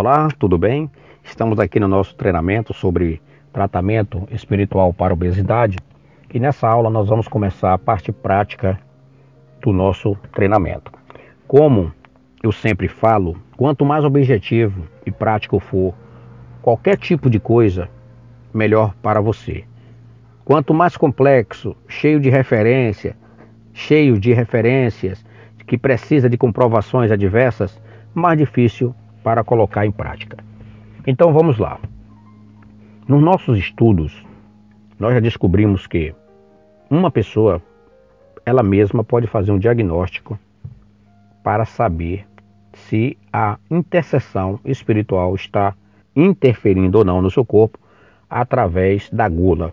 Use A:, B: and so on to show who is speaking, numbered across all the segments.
A: Olá, tudo bem? Estamos aqui no nosso treinamento sobre tratamento espiritual para obesidade e nessa aula nós vamos começar a parte prática do nosso treinamento. Como eu sempre falo, quanto mais objetivo e prático for qualquer tipo de coisa, melhor para você. Quanto mais complexo, cheio de referência, cheio de referências, que precisa de comprovações adversas, mais difícil para colocar em prática. Então vamos lá. Nos nossos estudos, nós já descobrimos que uma pessoa, ela mesma pode fazer um diagnóstico para saber se a intercessão espiritual está interferindo ou não no seu corpo através da gula.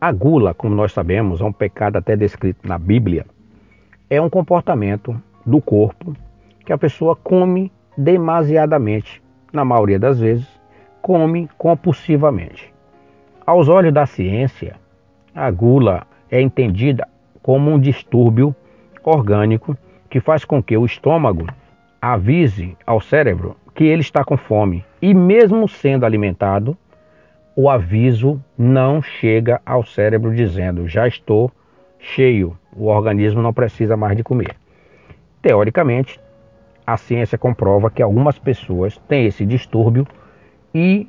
A: A gula, como nós sabemos, é um pecado até descrito na Bíblia. É um comportamento do corpo que a pessoa come demasiadamente, na maioria das vezes, come compulsivamente. Aos olhos da ciência, a gula é entendida como um distúrbio orgânico que faz com que o estômago avise ao cérebro que ele está com fome e, mesmo sendo alimentado, o aviso não chega ao cérebro dizendo já estou cheio, o organismo não precisa mais de comer. Teoricamente, a ciência comprova que algumas pessoas têm esse distúrbio e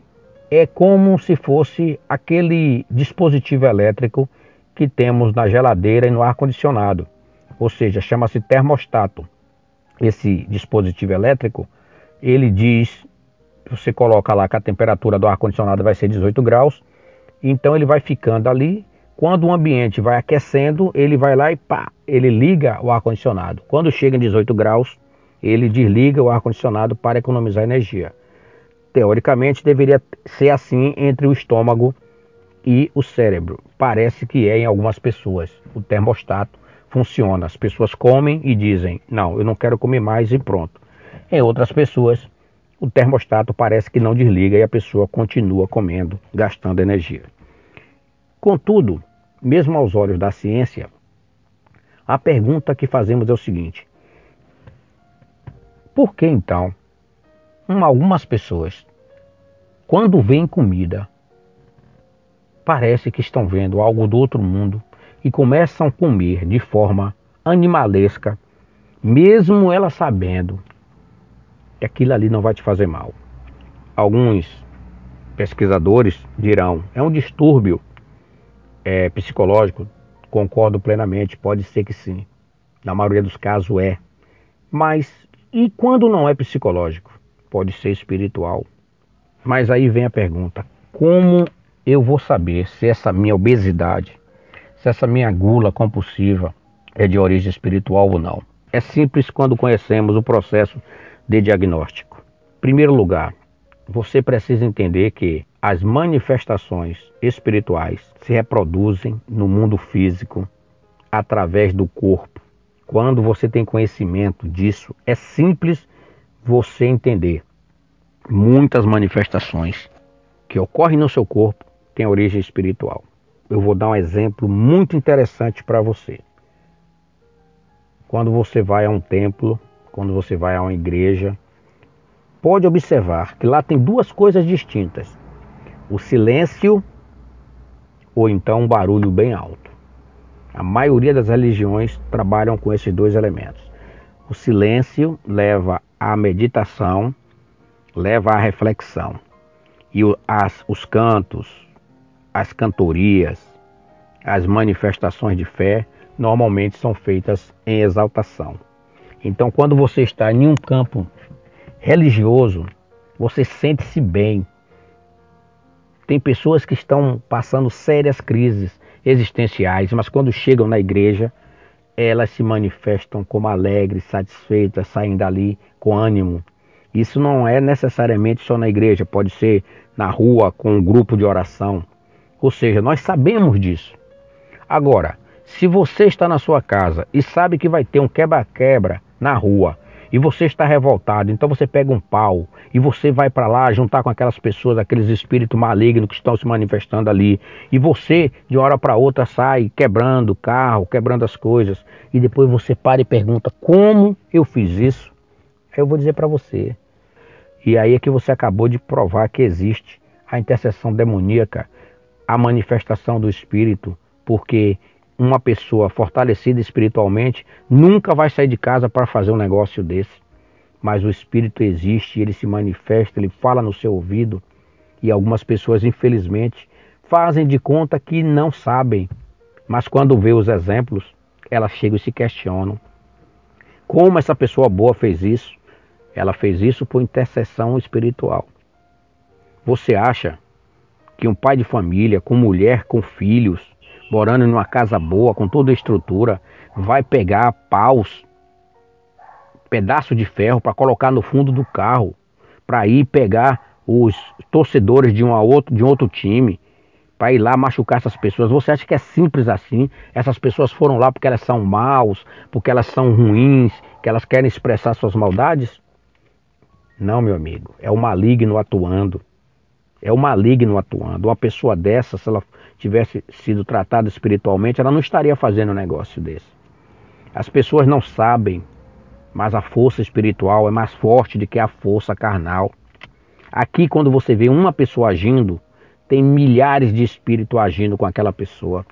A: é como se fosse aquele dispositivo elétrico que temos na geladeira e no ar-condicionado, ou seja, chama-se termostato. Esse dispositivo elétrico, ele diz, você coloca lá que a temperatura do ar-condicionado vai ser 18 graus, então ele vai ficando ali. Quando o ambiente vai aquecendo, ele vai lá e pá, ele liga o ar-condicionado. Quando chega em 18 graus, ele desliga o ar-condicionado para economizar energia. Teoricamente, deveria ser assim entre o estômago e o cérebro. Parece que é em algumas pessoas. O termostato funciona. As pessoas comem e dizem: Não, eu não quero comer mais e pronto. Em outras pessoas, o termostato parece que não desliga e a pessoa continua comendo, gastando energia. Contudo, mesmo aos olhos da ciência, a pergunta que fazemos é o seguinte: por que então algumas pessoas, quando veem comida, parece que estão vendo algo do outro mundo e começam a comer de forma animalesca, mesmo ela sabendo que aquilo ali não vai te fazer mal. Alguns pesquisadores dirão é um distúrbio é, psicológico. Concordo plenamente, pode ser que sim. Na maioria dos casos é. Mas e quando não é psicológico? Pode ser espiritual. Mas aí vem a pergunta: como eu vou saber se essa minha obesidade, se essa minha gula compulsiva é de origem espiritual ou não? É simples quando conhecemos o processo de diagnóstico. Em primeiro lugar, você precisa entender que as manifestações espirituais se reproduzem no mundo físico através do corpo quando você tem conhecimento disso, é simples você entender. Muitas manifestações que ocorrem no seu corpo têm origem espiritual. Eu vou dar um exemplo muito interessante para você. Quando você vai a um templo, quando você vai a uma igreja, pode observar que lá tem duas coisas distintas: o silêncio ou então um barulho bem alto. A maioria das religiões trabalham com esses dois elementos. O silêncio leva à meditação, leva à reflexão. E as, os cantos, as cantorias, as manifestações de fé normalmente são feitas em exaltação. Então, quando você está em um campo religioso, você sente-se bem. Tem pessoas que estão passando sérias crises existenciais, mas quando chegam na igreja, elas se manifestam como alegres, satisfeitas, saem dali com ânimo. Isso não é necessariamente só na igreja, pode ser na rua com um grupo de oração. Ou seja, nós sabemos disso. Agora, se você está na sua casa e sabe que vai ter um quebra-quebra na rua e você está revoltado, então você pega um pau e você vai para lá juntar com aquelas pessoas, aqueles espíritos malignos que estão se manifestando ali, e você de hora para outra sai quebrando o carro, quebrando as coisas, e depois você para e pergunta: "Como eu fiz isso?" Aí eu vou dizer para você: E aí é que você acabou de provar que existe a intercessão demoníaca, a manifestação do espírito, porque uma pessoa fortalecida espiritualmente nunca vai sair de casa para fazer um negócio desse. Mas o espírito existe, ele se manifesta, ele fala no seu ouvido. E algumas pessoas, infelizmente, fazem de conta que não sabem. Mas quando vê os exemplos, elas chegam e se questionam. Como essa pessoa boa fez isso? Ela fez isso por intercessão espiritual. Você acha que um pai de família, com mulher, com filhos, morando em uma casa boa, com toda a estrutura, vai pegar paus, pedaço de ferro para colocar no fundo do carro, para ir pegar os torcedores de um outro, de um outro time, para ir lá machucar essas pessoas. Você acha que é simples assim? Essas pessoas foram lá porque elas são maus, porque elas são ruins, que elas querem expressar suas maldades? Não, meu amigo, é o maligno atuando. É o maligno atuando. Uma pessoa dessa, se ela tivesse sido tratada espiritualmente, ela não estaria fazendo um negócio desse. As pessoas não sabem, mas a força espiritual é mais forte do que a força carnal. Aqui, quando você vê uma pessoa agindo, tem milhares de espíritos agindo com aquela pessoa.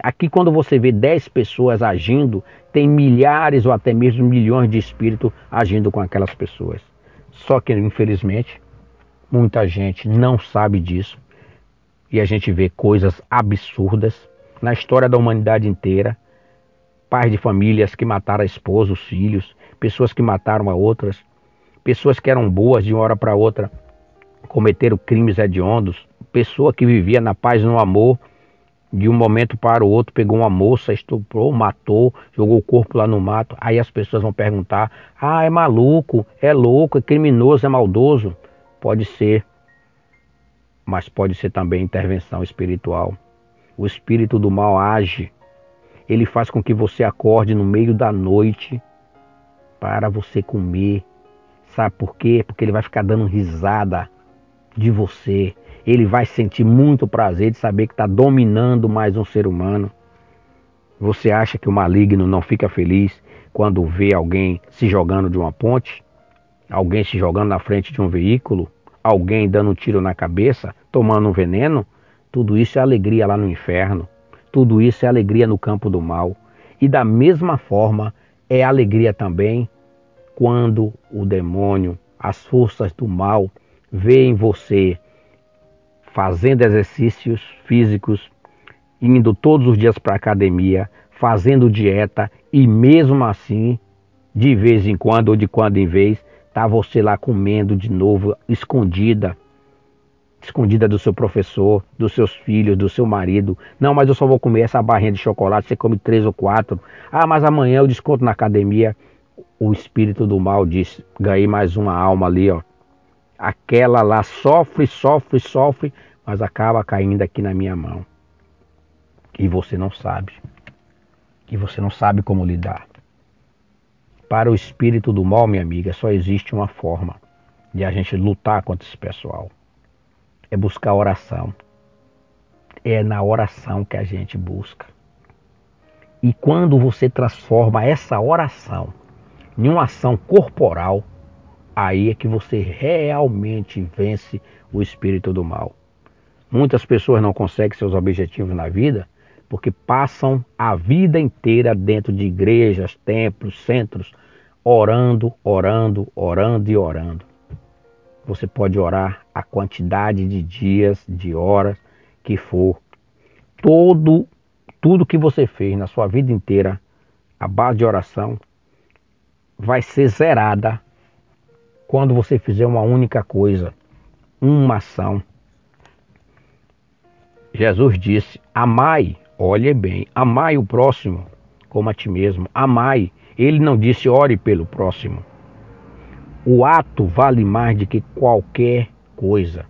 A: Aqui, quando você vê dez pessoas agindo, tem milhares ou até mesmo milhões de espíritos agindo com aquelas pessoas. Só que, infelizmente, muita gente não sabe disso e a gente vê coisas absurdas na história da humanidade inteira. Pais de famílias que mataram a esposa, os filhos, pessoas que mataram a outras, pessoas que eram boas de uma hora para outra cometeram crimes hediondos, pessoa que vivia na paz e no amor, de um momento para o outro pegou uma moça, estuprou, matou, jogou o corpo lá no mato. Aí as pessoas vão perguntar: ah, é maluco, é louco, é criminoso, é maldoso. Pode ser, mas pode ser também intervenção espiritual. O espírito do mal age, ele faz com que você acorde no meio da noite para você comer. Sabe por quê? Porque ele vai ficar dando risada de você. Ele vai sentir muito prazer de saber que está dominando mais um ser humano. Você acha que o maligno não fica feliz quando vê alguém se jogando de uma ponte? Alguém se jogando na frente de um veículo? Alguém dando um tiro na cabeça, tomando um veneno, tudo isso é alegria lá no inferno. Tudo isso é alegria no campo do mal. E da mesma forma é alegria também quando o demônio, as forças do mal, veem você fazendo exercícios físicos, indo todos os dias para a academia, fazendo dieta e mesmo assim, de vez em quando ou de quando em vez, Tá você lá comendo de novo, escondida. Escondida do seu professor, dos seus filhos, do seu marido. Não, mas eu só vou comer essa barrinha de chocolate. Você come três ou quatro. Ah, mas amanhã eu desconto na academia. O espírito do mal diz: ganhei mais uma alma ali, ó. Aquela lá sofre, sofre, sofre, mas acaba caindo aqui na minha mão. E você não sabe. E você não sabe como lidar. Para o espírito do mal, minha amiga, só existe uma forma de a gente lutar contra esse pessoal. É buscar oração. É na oração que a gente busca. E quando você transforma essa oração em uma ação corporal, aí é que você realmente vence o espírito do mal. Muitas pessoas não conseguem seus objetivos na vida porque passam a vida inteira dentro de igrejas, templos, centros, orando, orando, orando e orando. Você pode orar a quantidade de dias, de horas que for. Todo tudo que você fez na sua vida inteira, a base de oração vai ser zerada quando você fizer uma única coisa, uma ação. Jesus disse: Amai Olhe bem, amai o próximo como a ti mesmo. Amai. Ele não disse ore pelo próximo. O ato vale mais do que qualquer coisa.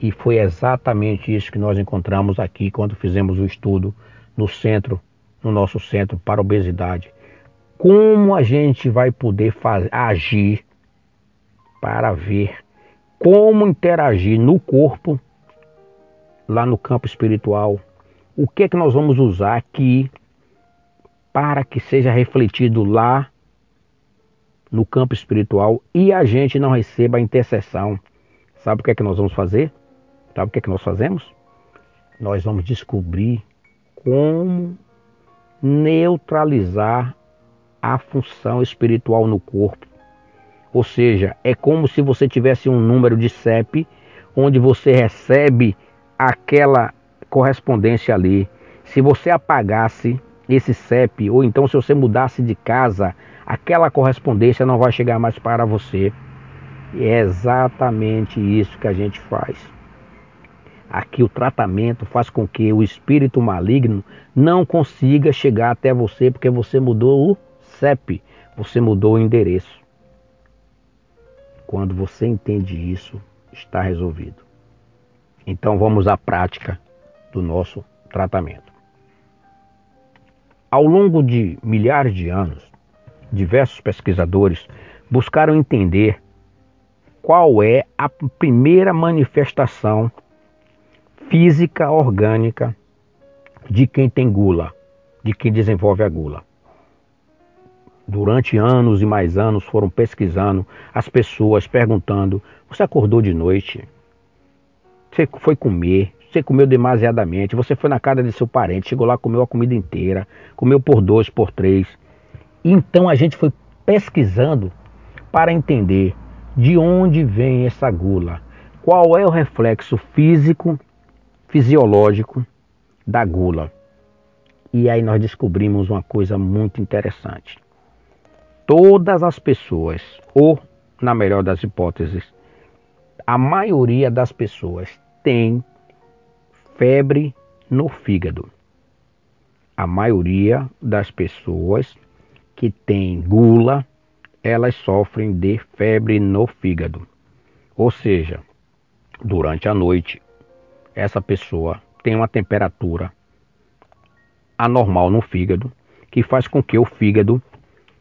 A: E foi exatamente isso que nós encontramos aqui quando fizemos o estudo no centro, no nosso centro para obesidade. Como a gente vai poder fazer, agir para ver como interagir no corpo, lá no campo espiritual, o que é que nós vamos usar aqui para que seja refletido lá no campo espiritual e a gente não receba a intercessão. Sabe o que é que nós vamos fazer? Sabe o que é que nós fazemos? Nós vamos descobrir como neutralizar a função espiritual no corpo. Ou seja, é como se você tivesse um número de CEP onde você recebe aquela correspondência ali. Se você apagasse esse CEP, ou então se você mudasse de casa, aquela correspondência não vai chegar mais para você. E é exatamente isso que a gente faz. Aqui o tratamento faz com que o espírito maligno não consiga chegar até você porque você mudou o CEP, você mudou o endereço. Quando você entende isso, está resolvido. Então vamos à prática do nosso tratamento. Ao longo de milhares de anos, diversos pesquisadores buscaram entender qual é a primeira manifestação física orgânica de quem tem gula, de quem desenvolve a gula. Durante anos e mais anos foram pesquisando as pessoas, perguntando: Você acordou de noite? Você foi comer? Você comeu demasiadamente? Você foi na casa de seu parente, chegou lá, comeu a comida inteira, comeu por dois, por três. Então a gente foi pesquisando para entender de onde vem essa gula, qual é o reflexo físico, fisiológico da gula. E aí nós descobrimos uma coisa muito interessante todas as pessoas, ou na melhor das hipóteses, a maioria das pessoas tem febre no fígado. A maioria das pessoas que tem gula, elas sofrem de febre no fígado. Ou seja, durante a noite, essa pessoa tem uma temperatura anormal no fígado, que faz com que o fígado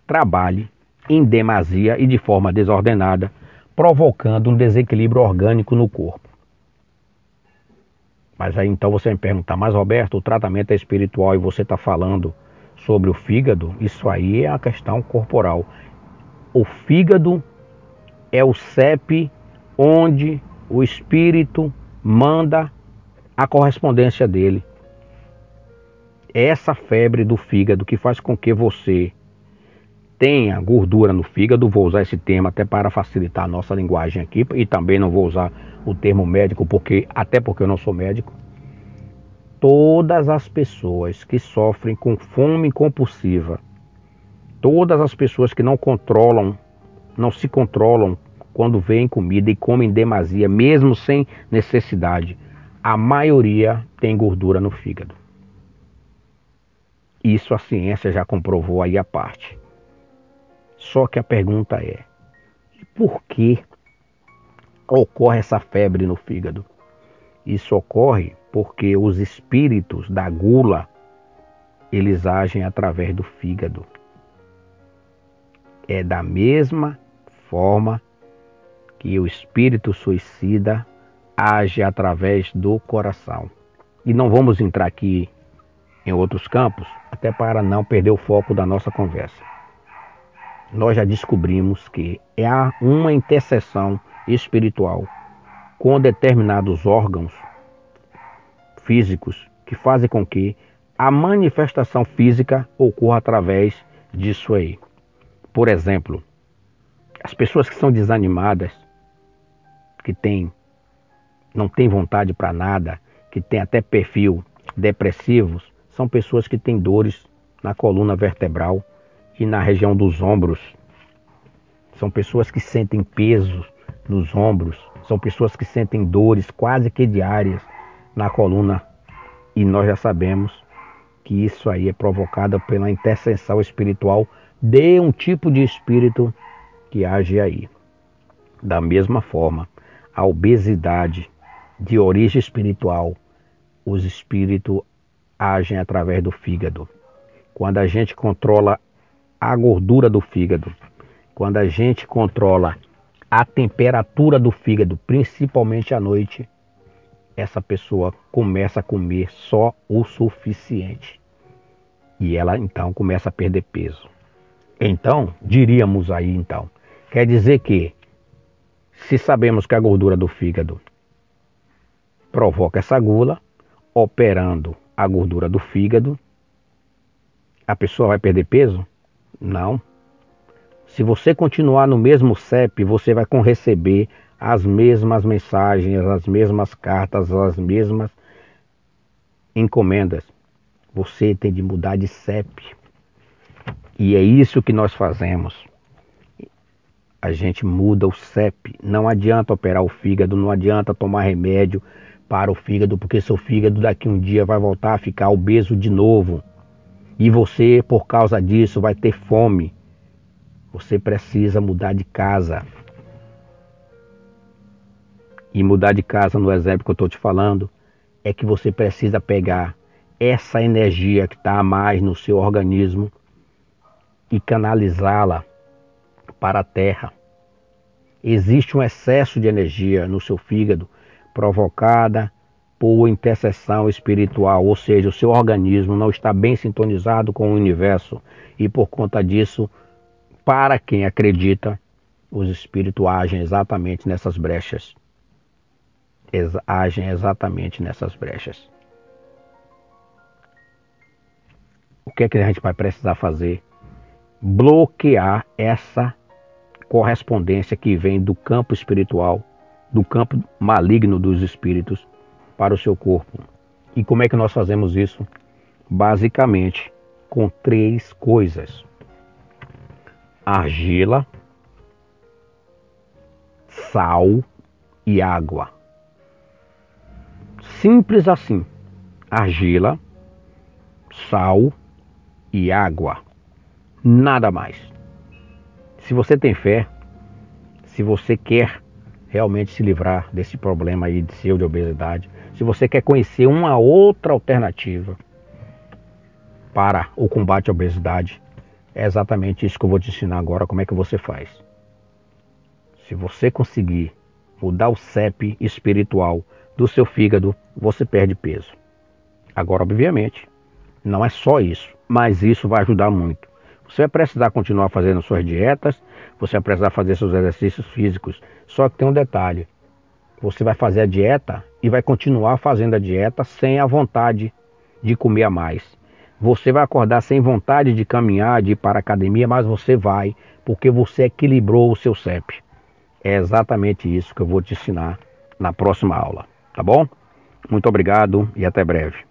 A: trabalhe em demasia e de forma desordenada, provocando um desequilíbrio orgânico no corpo. Mas aí então você me perguntar, mas Roberto, o tratamento é espiritual e você está falando sobre o fígado? Isso aí é a questão corporal. O fígado é o CEP onde o espírito manda a correspondência dele. É essa febre do fígado que faz com que você tenha gordura no fígado, vou usar esse termo até para facilitar a nossa linguagem aqui, e também não vou usar o termo médico, porque até porque eu não sou médico. Todas as pessoas que sofrem com fome compulsiva, todas as pessoas que não controlam, não se controlam quando veem comida e comem demasia, mesmo sem necessidade, a maioria tem gordura no fígado. Isso a ciência já comprovou aí a parte. Só que a pergunta é: por que ocorre essa febre no fígado? Isso ocorre porque os espíritos da gula eles agem através do fígado. É da mesma forma que o espírito suicida age através do coração. E não vamos entrar aqui em outros campos, até para não perder o foco da nossa conversa nós já descobrimos que há uma interseção espiritual com determinados órgãos físicos que fazem com que a manifestação física ocorra através disso aí. Por exemplo, as pessoas que são desanimadas, que têm não têm vontade para nada, que têm até perfil depressivos, são pessoas que têm dores na coluna vertebral e na região dos ombros. São pessoas que sentem peso nos ombros, são pessoas que sentem dores quase que diárias na coluna e nós já sabemos que isso aí é provocado pela intercessão espiritual de um tipo de espírito que age aí. Da mesma forma, a obesidade de origem espiritual, os espíritos agem através do fígado. Quando a gente controla a gordura do fígado. Quando a gente controla a temperatura do fígado, principalmente à noite, essa pessoa começa a comer só o suficiente. E ela então começa a perder peso. Então, diríamos aí então, quer dizer que se sabemos que a gordura do fígado provoca essa gula, operando a gordura do fígado, a pessoa vai perder peso? Não. Se você continuar no mesmo CEP, você vai receber as mesmas mensagens, as mesmas cartas, as mesmas encomendas. Você tem de mudar de CEP. E é isso que nós fazemos. A gente muda o CEP. Não adianta operar o fígado, não adianta tomar remédio para o fígado, porque seu fígado daqui um dia vai voltar a ficar obeso de novo. E você, por causa disso, vai ter fome. Você precisa mudar de casa. E mudar de casa, no exemplo que eu estou te falando, é que você precisa pegar essa energia que está a mais no seu organismo e canalizá-la para a terra. Existe um excesso de energia no seu fígado provocada por intercessão espiritual, ou seja, o seu organismo não está bem sintonizado com o universo e por conta disso, para quem acredita, os espíritos agem exatamente nessas brechas. Agem exatamente nessas brechas. O que é que a gente vai precisar fazer? Bloquear essa correspondência que vem do campo espiritual do campo maligno dos espíritos para o seu corpo. E como é que nós fazemos isso? Basicamente com três coisas: argila, sal e água. Simples assim: argila, sal e água. Nada mais. Se você tem fé, se você quer realmente se livrar desse problema aí de seu de obesidade, se você quer conhecer uma outra alternativa para o combate à obesidade, é exatamente isso que eu vou te ensinar agora, como é que você faz. Se você conseguir mudar o CEP espiritual do seu fígado, você perde peso. Agora, obviamente, não é só isso, mas isso vai ajudar muito. Você vai precisar continuar fazendo suas dietas, você vai precisar fazer seus exercícios físicos. Só que tem um detalhe: você vai fazer a dieta e vai continuar fazendo a dieta sem a vontade de comer a mais. Você vai acordar sem vontade de caminhar, de ir para a academia, mas você vai, porque você equilibrou o seu CEP. É exatamente isso que eu vou te ensinar na próxima aula, tá bom? Muito obrigado e até breve.